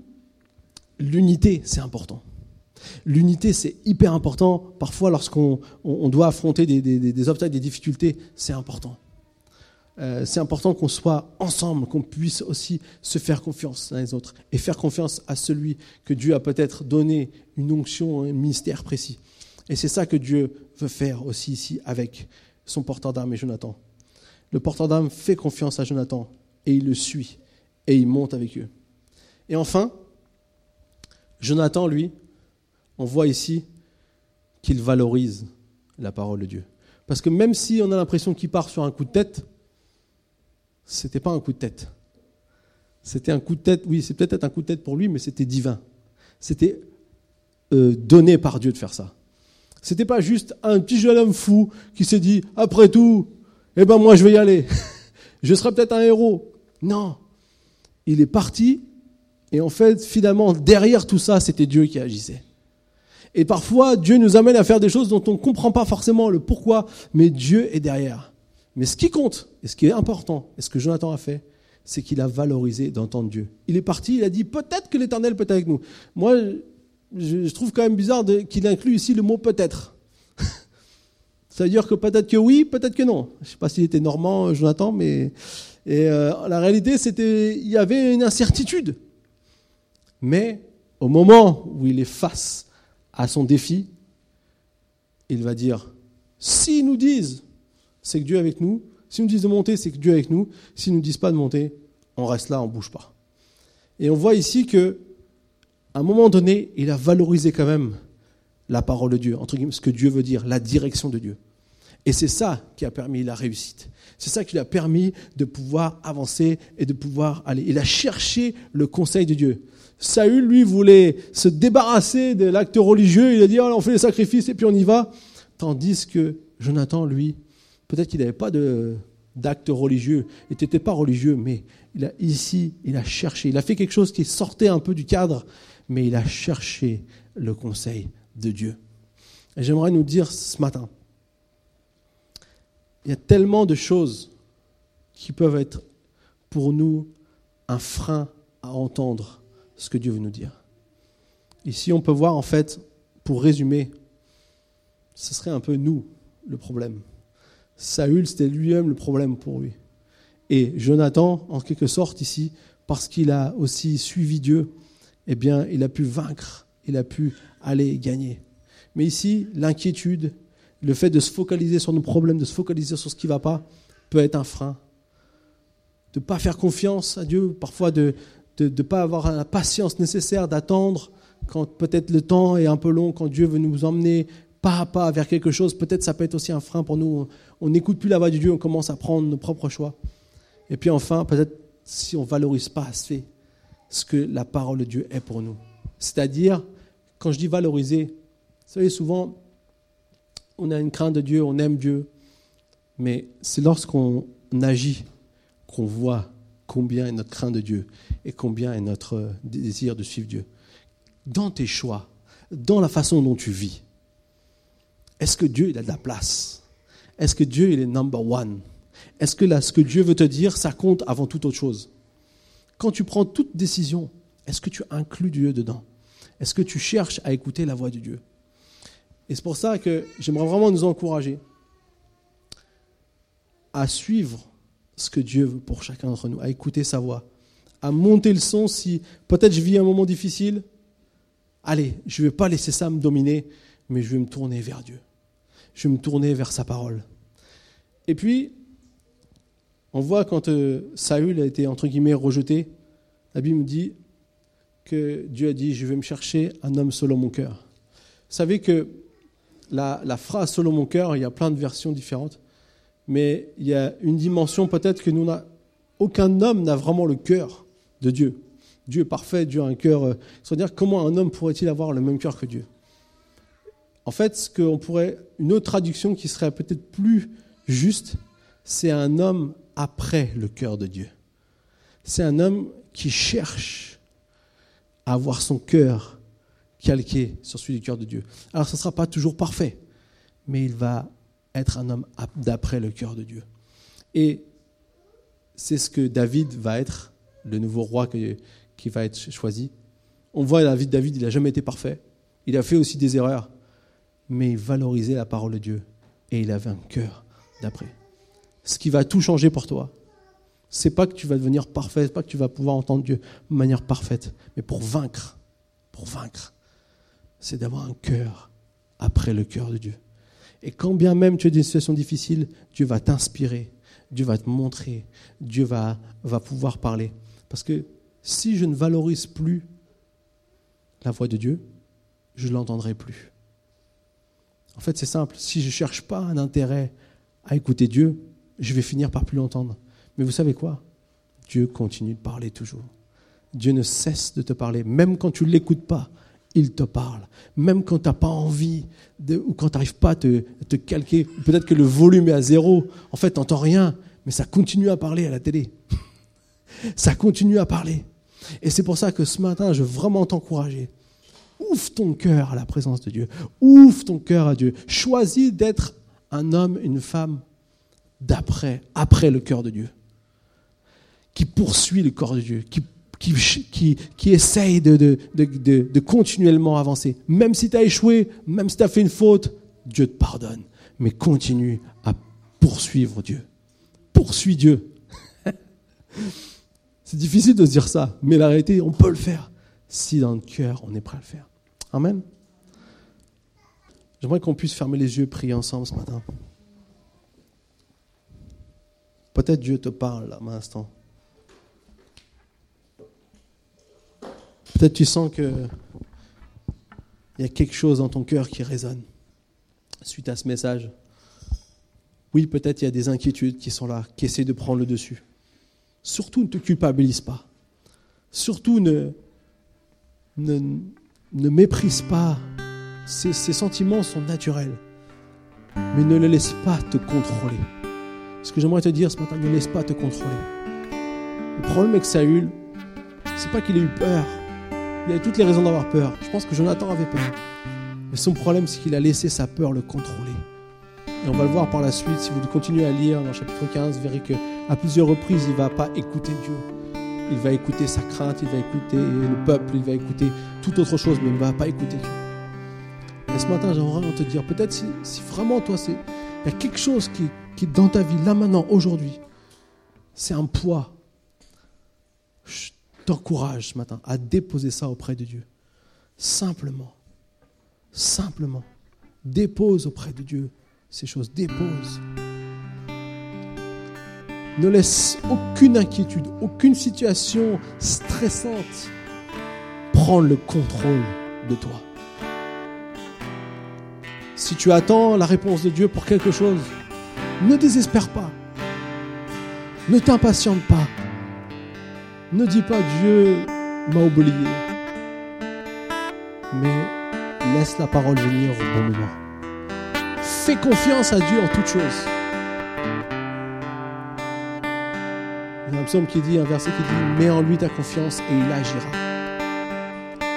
l'unité, c'est important. L'unité, c'est hyper important. Parfois, lorsqu'on doit affronter des, obstacles, des difficultés, c'est important. Euh, c'est important qu'on soit ensemble, qu'on puisse aussi se faire confiance l'un les autres et faire confiance à celui que Dieu a peut-être donné une onction, un ministère précis. Et c'est ça que Dieu veut faire aussi ici avec son porteur d'armes et Jonathan. Le porteur d'armes fait confiance à Jonathan et il le suit et il monte avec eux. Et enfin, Jonathan, lui, on voit ici qu'il valorise la parole de Dieu. Parce que même si on a l'impression qu'il part sur un coup de tête, ce n'était pas un coup de tête. C'était un coup de tête, oui, c'est peut-être un coup de tête pour lui, mais c'était divin. C'était euh, donné par Dieu de faire ça. C'était pas juste un petit jeune homme fou qui s'est dit, après tout, eh ben moi je vais y aller. je serai peut-être un héros. Non. Il est parti et en fait, finalement, derrière tout ça, c'était Dieu qui agissait. Et parfois, Dieu nous amène à faire des choses dont on ne comprend pas forcément le pourquoi, mais Dieu est derrière. Mais ce qui compte, et ce qui est important, et ce que Jonathan a fait, c'est qu'il a valorisé d'entendre Dieu. Il est parti, il a dit peut-être que l'Éternel peut être avec nous. Moi, je, trouve quand même bizarre qu'il inclut ici le mot peut-être. Ça veut dire que peut-être que oui, peut-être que non. Je ne sais pas s'il était normand, Jonathan, mais euh, la réalité, c'était il y avait une incertitude. Mais au moment où il est face à son défi, il va dire, s'ils nous disent, c'est que Dieu est avec nous, s'ils nous disent de monter, c'est que Dieu est avec nous, s'ils ne nous disent pas de monter, on reste là, on ne bouge pas. Et on voit ici que, à un moment donné, il a valorisé quand même la parole de Dieu, entre guillemets, ce que Dieu veut dire, la direction de Dieu. Et c'est ça qui a permis la réussite. C'est ça qui lui a permis de pouvoir avancer et de pouvoir aller. Il a cherché le conseil de Dieu. Saül, lui, voulait se débarrasser de l'acte religieux. Il a dit, on fait les sacrifices et puis on y va. Tandis que Jonathan, lui, peut-être qu'il n'avait pas d'acte religieux. Il n'était pas religieux, mais ici, il a cherché. Il a fait quelque chose qui sortait un peu du cadre, mais il a cherché le conseil de Dieu. J'aimerais nous dire ce matin, il y a tellement de choses qui peuvent être pour nous un frein à entendre ce que Dieu veut nous dire. Ici, on peut voir en fait, pour résumer, ce serait un peu nous le problème. Saül, c'était lui-même le problème pour lui. Et Jonathan, en quelque sorte ici, parce qu'il a aussi suivi Dieu, eh bien, il a pu vaincre, il a pu aller gagner. Mais ici, l'inquiétude, le fait de se focaliser sur nos problèmes, de se focaliser sur ce qui ne va pas, peut être un frein. De ne pas faire confiance à Dieu, parfois de, de ne pas avoir la patience nécessaire d'attendre quand peut-être le temps est un peu long, quand Dieu veut nous emmener pas à pas vers quelque chose, peut-être ça peut être aussi un frein pour nous. On n'écoute plus la voix de Dieu, on commence à prendre nos propres choix. Et puis enfin, peut-être si on valorise pas assez ce que la parole de Dieu est pour nous. C'est-à-dire, quand je dis valoriser, vous savez, souvent, on a une crainte de Dieu, on aime Dieu, mais c'est lorsqu'on agit qu'on voit combien est notre crainte de Dieu et combien est notre désir de suivre Dieu. Dans tes choix, dans la façon dont tu vis, est-ce que Dieu il a de la place? Est-ce que Dieu il est number one? Est-ce que là, ce que Dieu veut te dire, ça compte avant toute autre chose? Quand tu prends toute décision, est-ce que tu inclus Dieu dedans? Est-ce que tu cherches à écouter la voix de Dieu? Et c'est pour ça que j'aimerais vraiment nous encourager à suivre ce que Dieu veut pour chacun d'entre nous, à écouter sa voix, à monter le son si peut-être je vis un moment difficile, allez, je ne vais pas laisser ça me dominer, mais je vais me tourner vers Dieu. Je vais me tourner vers sa parole. Et puis, on voit quand euh, Saül a été, entre guillemets, rejeté, la Bible dit que Dieu a dit, je vais me chercher un homme selon mon cœur. Vous savez que la phrase selon mon cœur, il y a plein de versions différentes, mais il y a une dimension peut-être que nous n'a, aucun homme n'a vraiment le cœur de Dieu. Dieu est parfait, Dieu a un cœur. Euh, c'est-à-dire, comment un homme pourrait-il avoir le même cœur que Dieu? En fait, ce qu'on pourrait, une autre traduction qui serait peut-être plus juste, c'est un homme après le cœur de Dieu. C'est un homme qui cherche à avoir son cœur calqué sur celui du cœur de Dieu. Alors, ce ne sera pas toujours parfait, mais il va être un homme d'après le cœur de Dieu. Et c'est ce que David va être, le nouveau roi qui va être choisi. On voit David, David, il n'a jamais été parfait. Il a fait aussi des erreurs, mais il valorisait la parole de Dieu et il avait un cœur d'après. Ce qui va tout changer pour toi, c'est pas que tu vas devenir parfait, pas que tu vas pouvoir entendre Dieu de manière parfaite, mais pour vaincre, pour vaincre, c'est d'avoir un cœur après le cœur de Dieu. Et quand bien même tu es dans une situation difficile, Dieu va t'inspirer, Dieu va te montrer, Dieu va, va pouvoir parler. Parce que si je ne valorise plus la voix de Dieu, je ne l'entendrai plus. En fait, c'est simple. Si je ne cherche pas un intérêt à écouter Dieu, je vais finir par plus l'entendre. Mais vous savez quoi? Dieu continue de parler toujours. Dieu ne cesse de te parler, même quand tu ne l'écoutes pas il te parle. Même quand tu n'as pas envie, ou quand tu n'arrives pas à te, te calquer, peut-être que le volume est à zéro, en fait, tu n'entends rien, mais ça continue à parler à la télé. ça continue à parler. Et c'est pour ça que ce matin, je veux vraiment t'encourager. Ouvre ton cœur à la présence de Dieu. Ouvre ton cœur à Dieu. Choisis d'être un homme, une femme d'après, après le cœur de Dieu. Qui poursuit le corps de Dieu, qui qui, qui, essaye de, de, continuellement avancer. Même si tu as échoué, même si tu as fait une faute, Dieu te pardonne. Mais continue à poursuivre Dieu. Poursuis Dieu. C'est difficile de se dire ça, mais la réalité, on peut le faire si dans le cœur, on est prêt à le faire. Amen. J'aimerais qu'on puisse fermer les yeux et prier ensemble ce matin. Peut-être Dieu te parle à l'instant. Peut-être tu sens que il y a quelque chose dans ton cœur qui résonne suite à ce message. Oui, peut-être il y a des inquiétudes qui sont là, qui essaient de prendre le dessus. Surtout ne te culpabilise pas. Surtout ne, ne, méprise pas. Ces, ces sentiments sont naturels. Mais ne les laisse pas te contrôler. Ce que j'aimerais te dire ce matin, ne laisse pas te contrôler. Le problème avec Saül, c'est pas qu'il ait eu peur, il avait toutes les raisons d'avoir peur. Je pense que Jonathan avait peur. Mais son problème, c'est qu'il a laissé sa peur le contrôler. Et on va le voir par la suite, si vous continuez à lire dans le chapitre 15, vous verrez qu'à plusieurs reprises, il ne va pas écouter Dieu. Il va écouter sa crainte, il va écouter le peuple, il va écouter toute autre chose, mais il ne va pas écouter Dieu. Et ce matin, j'aimerais te dire, peut-être si, vraiment toi, il y a quelque chose qui, qui dans ta vie, là maintenant, aujourd'hui, c'est un poids t'encourage ce matin à déposer ça auprès de Dieu. Simplement. Simplement. Dépose auprès de Dieu ces choses. Dépose. Ne laisse aucune inquiétude, aucune situation stressante prendre le contrôle de toi. Si tu attends la réponse de Dieu pour quelque chose, ne désespère pas. Ne t'impatiente pas. Ne dis pas Dieu m'a oublié, mais laisse la parole venir au bon moment. Fais confiance à Dieu en toutes choses. Il y a un psaume qui dit, un verset qui dit, mets en lui ta confiance et il agira.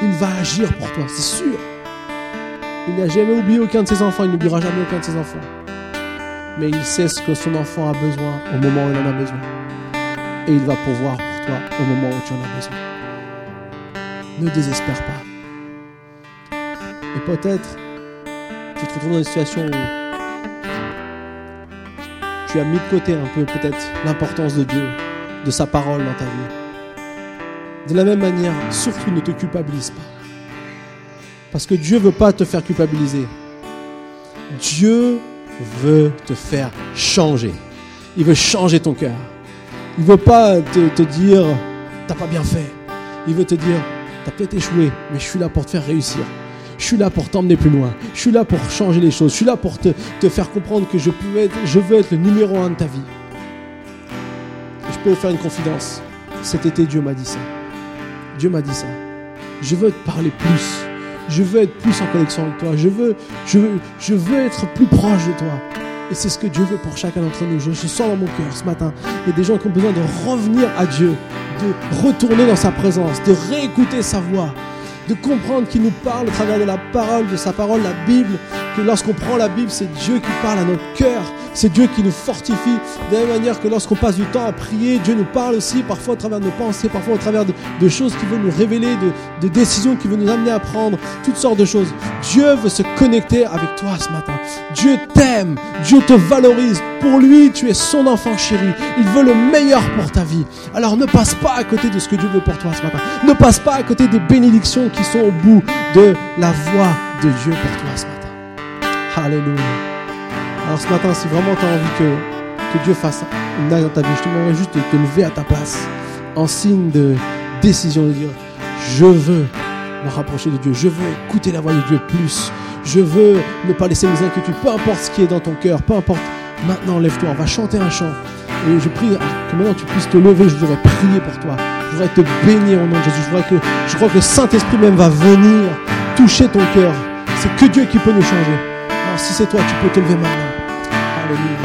Il va agir pour toi, c'est sûr. Il n'a jamais oublié aucun de ses enfants, il n'oubliera jamais aucun de ses enfants. Mais il sait ce que son enfant a besoin au moment où il en a besoin. Et il va pouvoir au moment où tu en as besoin. Ne désespère pas. Et peut-être tu te retrouves dans une situation où tu as mis de côté un peu peut-être l'importance de Dieu, de sa parole dans ta vie. De la même manière, surtout ne te culpabilise pas. Parce que Dieu veut pas te faire culpabiliser. Dieu veut te faire changer. Il veut changer ton cœur. Il veut pas te, te dire t'as pas bien fait. Il veut te dire t'as peut-être échoué, mais je suis là pour te faire réussir. Je suis là pour t'emmener plus loin. Je suis là pour changer les choses. Je suis là pour te, te faire comprendre que je, peux être, je veux être le numéro un de ta vie. Je peux te faire une confidence. Cet été, Dieu m'a dit ça. Dieu m'a dit ça. Je veux te parler plus. Je veux être plus en connexion avec toi. Je veux, je veux, je veux être plus proche de toi. Et c'est ce que Dieu veut pour chacun d'entre nous. Je, je sens dans mon cœur ce matin. Il y a des gens qui ont besoin de revenir à Dieu, de retourner dans sa présence, de réécouter sa voix, de comprendre qu'il nous parle au travers de la parole, de sa parole, la Bible, lorsqu'on prend la Bible, c'est Dieu qui parle à notre cœur, c'est Dieu qui nous fortifie. De la même manière que lorsqu'on passe du temps à prier, Dieu nous parle aussi, parfois au travers de nos pensées, parfois au travers de, choses qu'il veut nous révéler, de, décisions qu'il veut nous amener à prendre, toutes sortes de choses. Dieu veut se connecter avec toi ce matin. Dieu t'aime, Dieu te valorise. Pour lui, tu es son enfant chéri. Il veut le meilleur pour ta vie. Alors ne passe pas à côté de ce que Dieu veut pour toi ce matin. Ne passe pas à côté des bénédictions qui sont au bout de la voix de Dieu pour toi ce matin. Alléluia. Alors ce matin, si vraiment tu as envie que, Dieu fasse une œuvre dans ta vie, je te demanderais juste de te lever à ta place en signe de décision de dire je veux me rapprocher de Dieu, je veux écouter la voix de Dieu plus, je veux ne pas laisser mes inquiétudes, peu importe ce qui est dans ton cœur, peu importe. Maintenant, lève-toi, on va chanter un chant. Et je prie que maintenant tu puisses te lever, je voudrais prier pour toi. Je voudrais te bénir au nom de Jésus. Je, voudrais que, je crois que le Saint-Esprit même va venir toucher ton cœur. C'est que Dieu qui peut nous changer. Si c'est toi, tu peux te lever maintenant. Alléluia.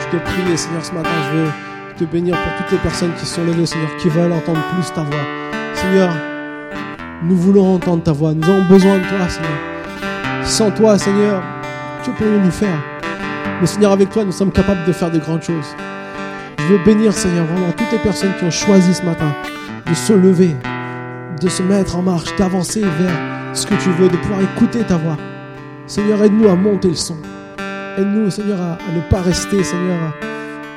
Je te prie, Seigneur, ce matin, je veux te bénir pour toutes les personnes qui sont levées, Seigneur, qui veulent entendre plus ta voix. Seigneur, nous voulons entendre ta voix. Nous avons besoin de toi, Seigneur. Sans toi, Seigneur, que pourrions-nous faire Mais Seigneur, avec toi, nous sommes capables de faire de grandes choses. Je veux bénir, Seigneur, vraiment toutes les personnes qui ont choisi ce matin de se lever, de se mettre en marche, d'avancer vers ce que tu veux, de pouvoir écouter ta voix. Seigneur, aide-nous à monter le son. Aide-nous, Seigneur, à, ne pas rester, Seigneur,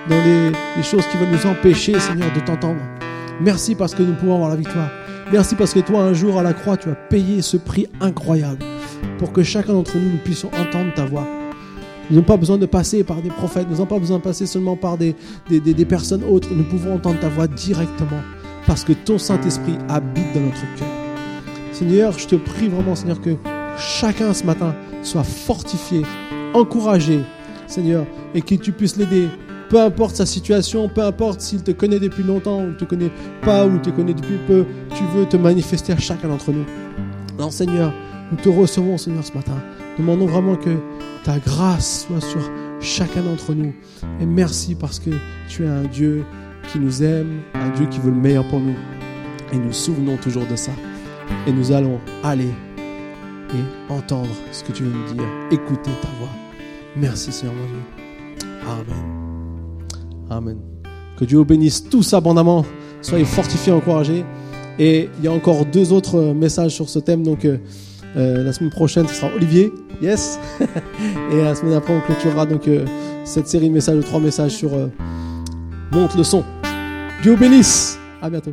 dans les, les, choses qui veulent nous empêcher, Seigneur, de t'entendre. Merci parce que nous pouvons avoir la victoire. Merci parce que toi, un jour à la croix, tu as payé ce prix incroyable pour que chacun d'entre nous, nous puissions entendre ta voix. Nous n'avons pas besoin de passer par des prophètes, nous n'avons pas besoin de passer seulement par des, des, des, des personnes autres. Nous pouvons entendre ta voix directement parce que ton Saint-Esprit habite dans notre cœur. Seigneur, je te prie vraiment, Seigneur, que chacun ce matin soit fortifié, encouragé, Seigneur, et que tu puisses l'aider. Peu importe sa situation, peu importe s'il te connaît depuis longtemps ou ne te connaît pas ou te connaît depuis peu, tu veux te manifester à chacun d'entre nous. Alors Seigneur, nous te recevons Seigneur ce matin. Demandons vraiment que ta grâce soit sur chacun d'entre nous. Et merci parce que tu es un Dieu qui nous aime, un Dieu qui veut le meilleur pour nous. Et nous souvenons toujours de ça. Et nous allons aller et entendre ce que tu veux nous dire, écouter ta voix. Merci Seigneur mon Dieu. Amen. Amen. Que Dieu vous bénisse tous abondamment. Soyez fortifiés, encouragés. Et il y a encore deux autres messages sur ce thème. Donc euh, euh, la semaine prochaine, ce sera Olivier. Yes. Et la semaine après, on clôturera donc euh, cette série de messages, trois messages sur Monte le son. Dieu vous bénisse. À bientôt.